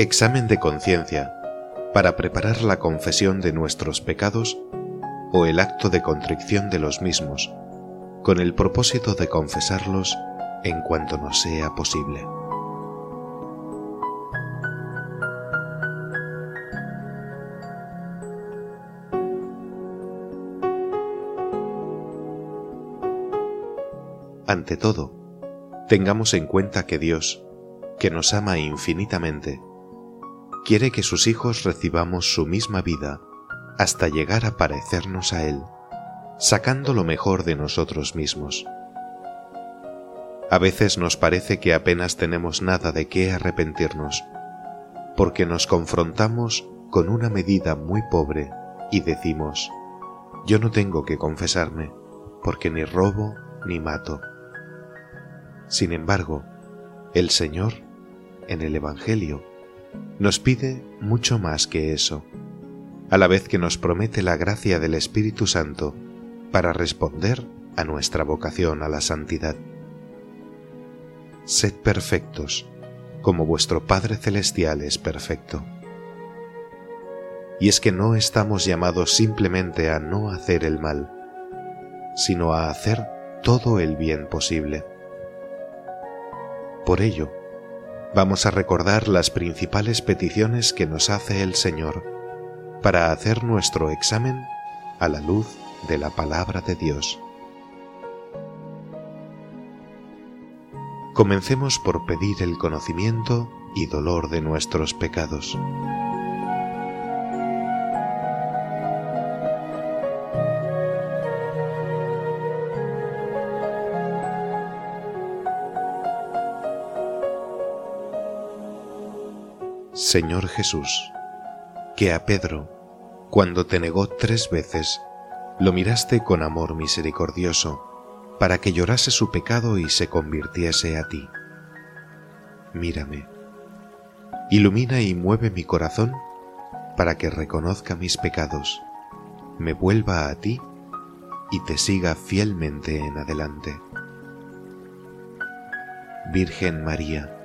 Examen de conciencia para preparar la confesión de nuestros pecados o el acto de contrición de los mismos, con el propósito de confesarlos en cuanto nos sea posible. Ante todo, tengamos en cuenta que Dios, que nos ama infinitamente, quiere que sus hijos recibamos su misma vida hasta llegar a parecernos a Él, sacando lo mejor de nosotros mismos. A veces nos parece que apenas tenemos nada de qué arrepentirnos, porque nos confrontamos con una medida muy pobre y decimos, yo no tengo que confesarme, porque ni robo ni mato. Sin embargo, el Señor, en el Evangelio, nos pide mucho más que eso, a la vez que nos promete la gracia del Espíritu Santo para responder a nuestra vocación a la santidad. Sed perfectos, como vuestro Padre Celestial es perfecto. Y es que no estamos llamados simplemente a no hacer el mal, sino a hacer todo el bien posible. Por ello, vamos a recordar las principales peticiones que nos hace el Señor para hacer nuestro examen a la luz de la palabra de Dios. Comencemos por pedir el conocimiento y dolor de nuestros pecados. Señor Jesús, que a Pedro, cuando te negó tres veces, lo miraste con amor misericordioso, para que llorase su pecado y se convirtiese a ti. Mírame, ilumina y mueve mi corazón para que reconozca mis pecados, me vuelva a ti y te siga fielmente en adelante. Virgen María,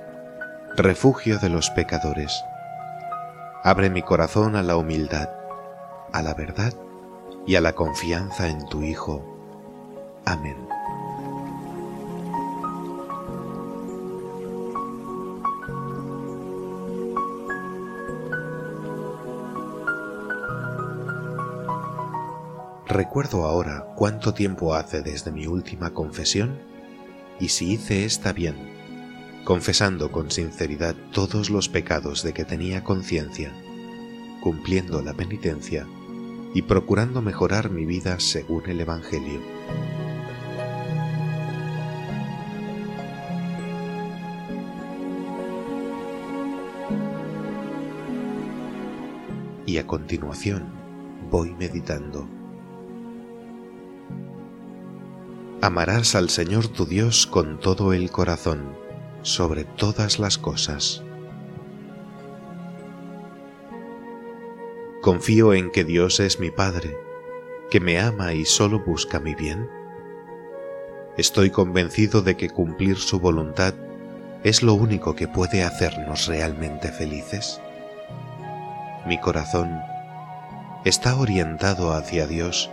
refugio de los pecadores, Abre mi corazón a la humildad, a la verdad y a la confianza en tu Hijo. Amén. Recuerdo ahora cuánto tiempo hace desde mi última confesión y si hice esta bien confesando con sinceridad todos los pecados de que tenía conciencia, cumpliendo la penitencia y procurando mejorar mi vida según el Evangelio. Y a continuación voy meditando. Amarás al Señor tu Dios con todo el corazón sobre todas las cosas. Confío en que Dios es mi Padre, que me ama y solo busca mi bien. Estoy convencido de que cumplir su voluntad es lo único que puede hacernos realmente felices. Mi corazón está orientado hacia Dios,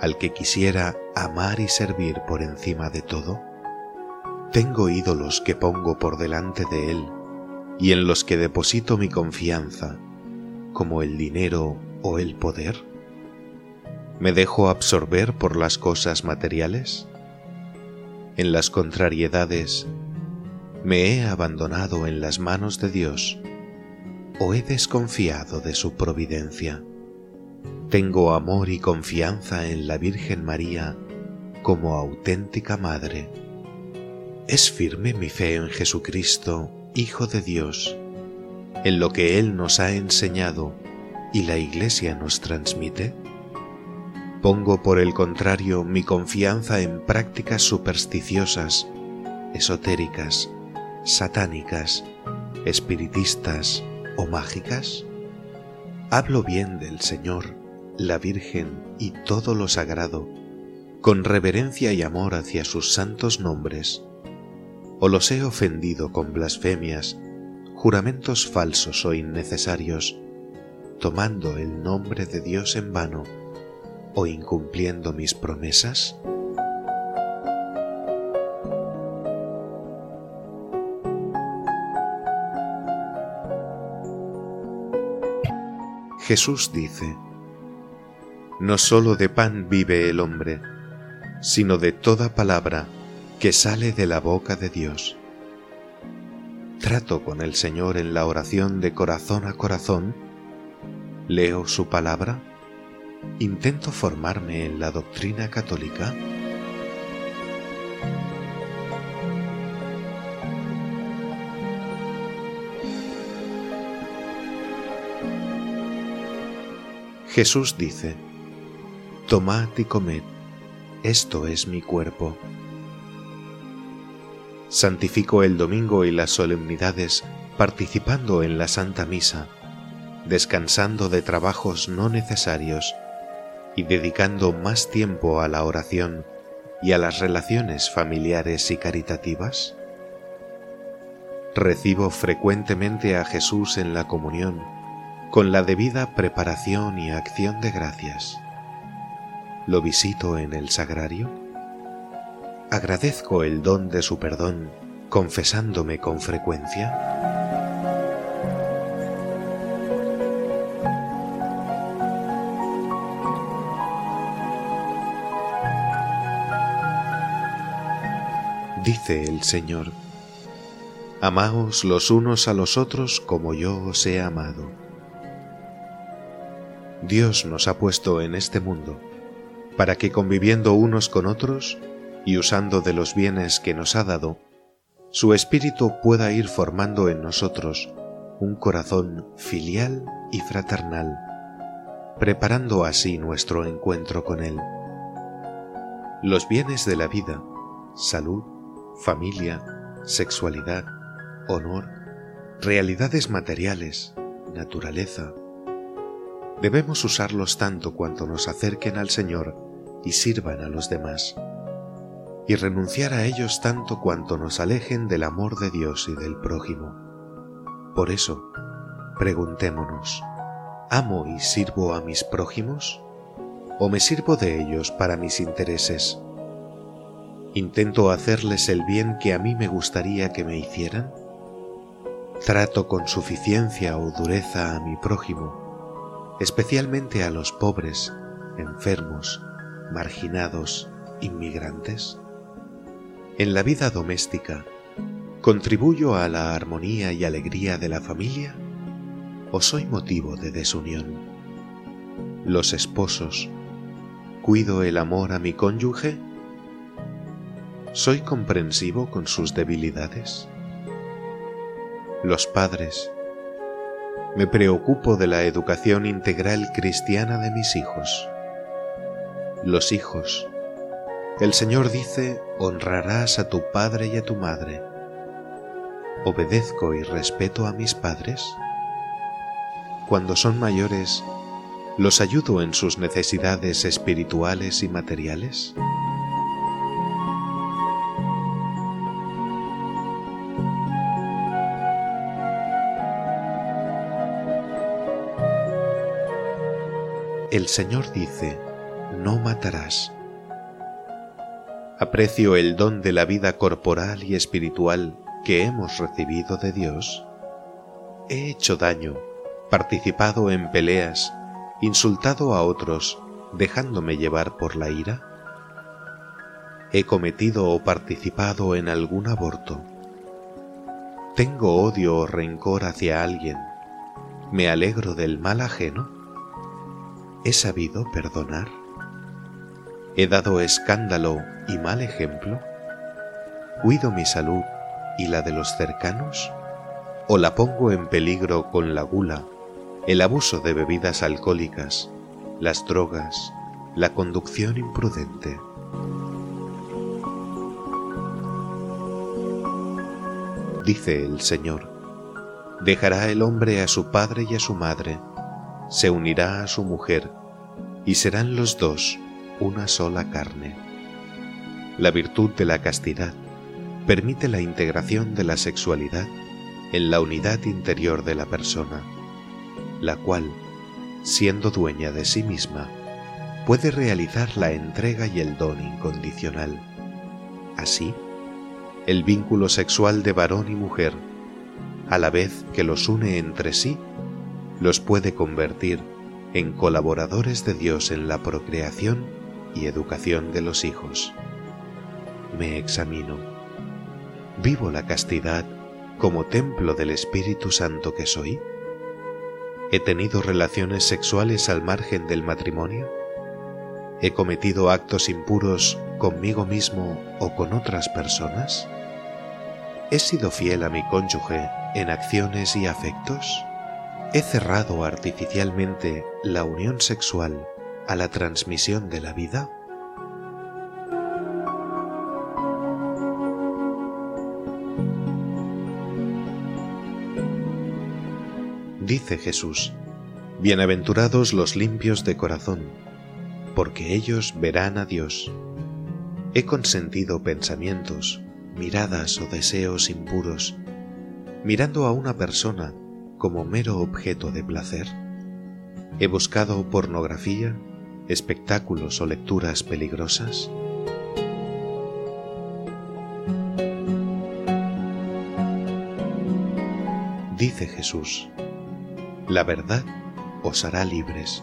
al que quisiera amar y servir por encima de todo. Tengo ídolos que pongo por delante de Él y en los que deposito mi confianza, como el dinero o el poder. ¿Me dejo absorber por las cosas materiales? En las contrariedades, ¿me he abandonado en las manos de Dios o he desconfiado de su providencia? Tengo amor y confianza en la Virgen María como auténtica Madre ¿Es firme mi fe en Jesucristo, Hijo de Dios, en lo que Él nos ha enseñado y la Iglesia nos transmite? ¿Pongo por el contrario mi confianza en prácticas supersticiosas, esotéricas, satánicas, espiritistas o mágicas? Hablo bien del Señor, la Virgen y todo lo sagrado, con reverencia y amor hacia sus santos nombres o los he ofendido con blasfemias, juramentos falsos o innecesarios, tomando el nombre de Dios en vano o incumpliendo mis promesas? Jesús dice, No sólo de pan vive el hombre, sino de toda palabra que sale de la boca de Dios. Trato con el Señor en la oración de corazón a corazón, leo su palabra, intento formarme en la doctrina católica. Jesús dice, Tomad y comed, esto es mi cuerpo. Santifico el domingo y las solemnidades participando en la Santa Misa, descansando de trabajos no necesarios y dedicando más tiempo a la oración y a las relaciones familiares y caritativas? Recibo frecuentemente a Jesús en la comunión con la debida preparación y acción de gracias. ¿Lo visito en el sagrario? ¿Agradezco el don de su perdón confesándome con frecuencia? Dice el Señor, Amaos los unos a los otros como yo os he amado. Dios nos ha puesto en este mundo para que conviviendo unos con otros y usando de los bienes que nos ha dado, su espíritu pueda ir formando en nosotros un corazón filial y fraternal, preparando así nuestro encuentro con Él. Los bienes de la vida, salud, familia, sexualidad, honor, realidades materiales, naturaleza, debemos usarlos tanto cuanto nos acerquen al Señor y sirvan a los demás, y renunciar a ellos tanto cuanto nos alejen del amor de Dios y del prójimo. Por eso, preguntémonos, ¿amo y sirvo a mis prójimos? ¿O me sirvo de ellos para mis intereses? ¿Intento hacerles el bien que a mí me gustaría que me hicieran? ¿Trato con suficiencia o dureza a mi prójimo especialmente a los pobres, enfermos, marginados, inmigrantes? En la vida doméstica, ¿contribuyo a la armonía y alegría de la familia o soy motivo de desunión? Los esposos, ¿cuido el amor a mi cónyuge? ¿Soy comprensivo con sus debilidades? Los padres, me preocupo de la educación integral cristiana de mis hijos. Los hijos. El Señor dice, honrarás a tu padre y a tu madre. ¿Obedezco y respeto a mis padres? Cuando son mayores, ¿los ayudo en sus necesidades espirituales y materiales? el Señor dice, no matarás. Aprecio el don de la vida corporal y espiritual que hemos recibido de Dios. He hecho daño, participado en peleas, insultado a otros, dejándome llevar por la ira. He cometido o participado en algún aborto. Tengo odio o rencor hacia alguien. Me alegro del mal ajeno ¿He sabido perdonar? ¿He dado escándalo y mal ejemplo? ¿Cuido mi salud y la de los cercanos? ¿O la pongo en peligro con la gula, el abuso de bebidas alcohólicas, las drogas, la conducción imprudente? Dice el Señor, dejará el hombre a su padre y a su madre, se unirá a su mujer, y serán los dos una sola carne. La virtud de la castidad permite la integración de la sexualidad en la unidad interior de la persona, la cual, siendo dueña de sí misma, puede realizar la entrega y el don incondicional. Así, el vínculo sexual de varón y mujer, a la vez que los une entre sí, los puede convertir en colaboradores de Dios en la procreación y educación de los hijos. Me examino. ¿Vivo la castidad como templo del Espíritu Santo que soy? ¿He tenido relaciones sexuales al margen del matrimonio? ¿He cometido actos impuros conmigo mismo o con otras personas? ¿He sido fiel a mi cónyuge en acciones y afectos? ¿He cerrado artificialmente la unión sexual a la transmisión de la vida? Dice Jesús, Bienaventurados los limpios de corazón, porque ellos verán a Dios. He consentido pensamientos, miradas o deseos impuros, mirando a una persona como mero objeto de placer. He buscado pornografía, espectáculos o lecturas peligrosas. Dice Jesús, la verdad os hará libres.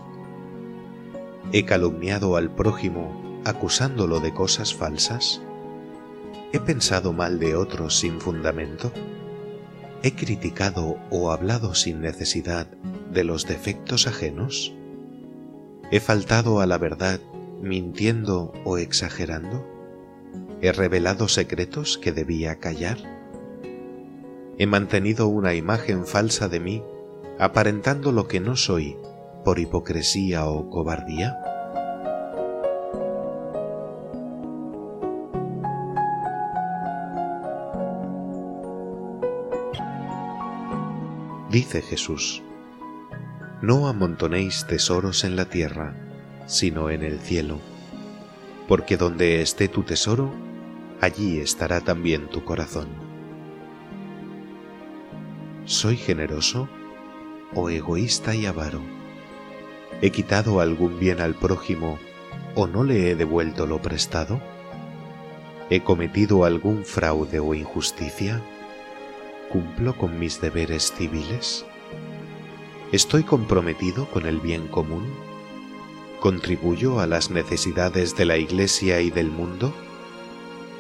¿He calumniado al prójimo acusándolo de cosas falsas? ¿He pensado mal de otros sin fundamento? ¿He criticado o hablado sin necesidad de los defectos ajenos? ¿He faltado a la verdad mintiendo o exagerando? ¿He revelado secretos que debía callar? ¿He mantenido una imagen falsa de mí aparentando lo que no soy por hipocresía o cobardía? Dice Jesús, No amontonéis tesoros en la tierra, sino en el cielo, porque donde esté tu tesoro, allí estará también tu corazón. ¿Soy generoso o egoísta y avaro? ¿He quitado algún bien al prójimo o no le he devuelto lo prestado? ¿He cometido algún fraude o injusticia? ¿Cumplo con mis deberes civiles? ¿Estoy comprometido con el bien común? ¿Contribuyo a las necesidades de la Iglesia y del mundo?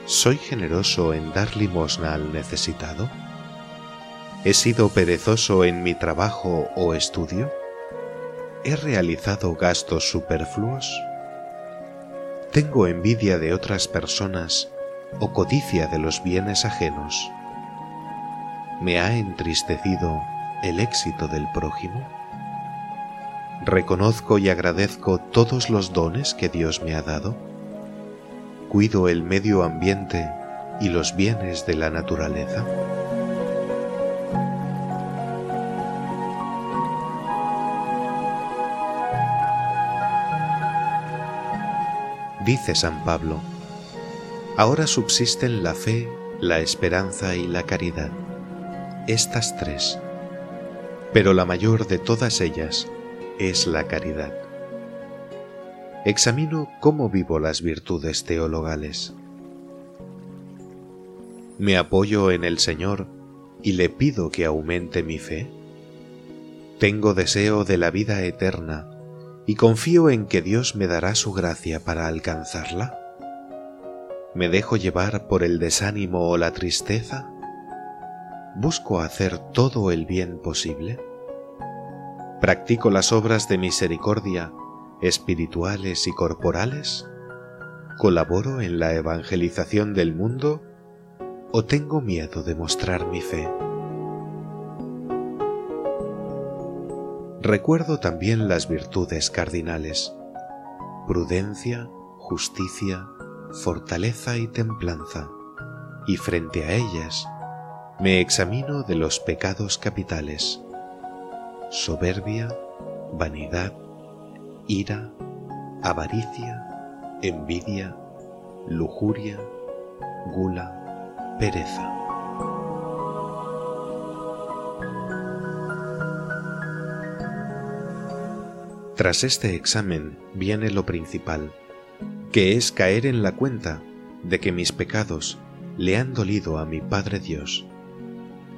¿Soy generoso en dar limosna al necesitado? ¿He sido perezoso en mi trabajo o estudio? ¿He realizado gastos superfluos? ¿Tengo envidia de otras personas o codicia de los bienes ajenos? ¿Me ha entristecido el éxito del prójimo? ¿Reconozco y agradezco todos los dones que Dios me ha dado? ¿Cuido el medio ambiente y los bienes de la naturaleza? Dice San Pablo, ahora subsisten la fe, la esperanza y la caridad, estas tres, pero la mayor de todas ellas es la caridad. Examino cómo vivo las virtudes teologales. Me apoyo en el Señor y le pido que aumente mi fe. Tengo deseo de la vida eterna y confío en que Dios me dará su gracia para alcanzarla? ¿Me dejo llevar por el desánimo o la tristeza? ¿Busco hacer todo el bien posible? ¿Practico las obras de misericordia espirituales y corporales? ¿Colaboro en la evangelización del mundo o tengo miedo de mostrar mi fe? recuerdo también las virtudes cardinales, prudencia, justicia, fortaleza y templanza, y frente a ellas me examino de los pecados capitales, soberbia, vanidad, ira, avaricia, envidia, lujuria, gula, pereza. Tras este examen viene lo principal, que es caer en la cuenta de que mis pecados le han dolido a mi Padre Dios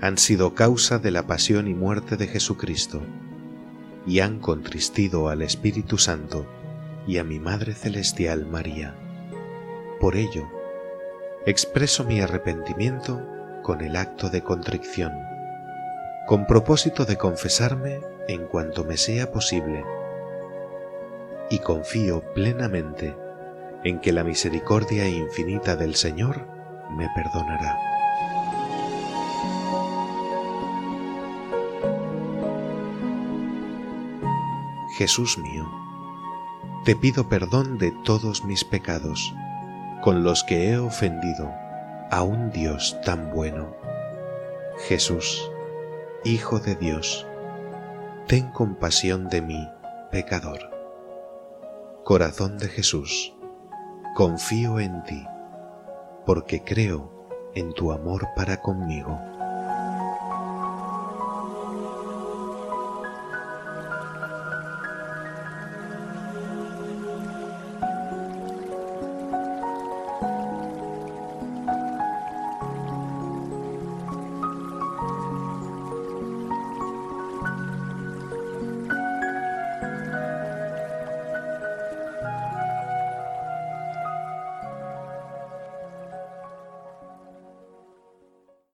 han sido causa de la pasión y muerte de Jesucristo, y han contristido al Espíritu Santo y a mi Madre Celestial María. Por ello, expreso mi arrepentimiento con el acto de contrición, con propósito de confesarme en cuanto me sea posible, y confío plenamente en que la misericordia infinita del Señor me perdonará. Jesús mío, te pido perdón de todos mis pecados, con los que he ofendido a un Dios tan bueno. Jesús, Hijo de Dios, ten compasión de mí, pecador. Corazón de Jesús, confío en ti, porque creo en tu amor para conmigo.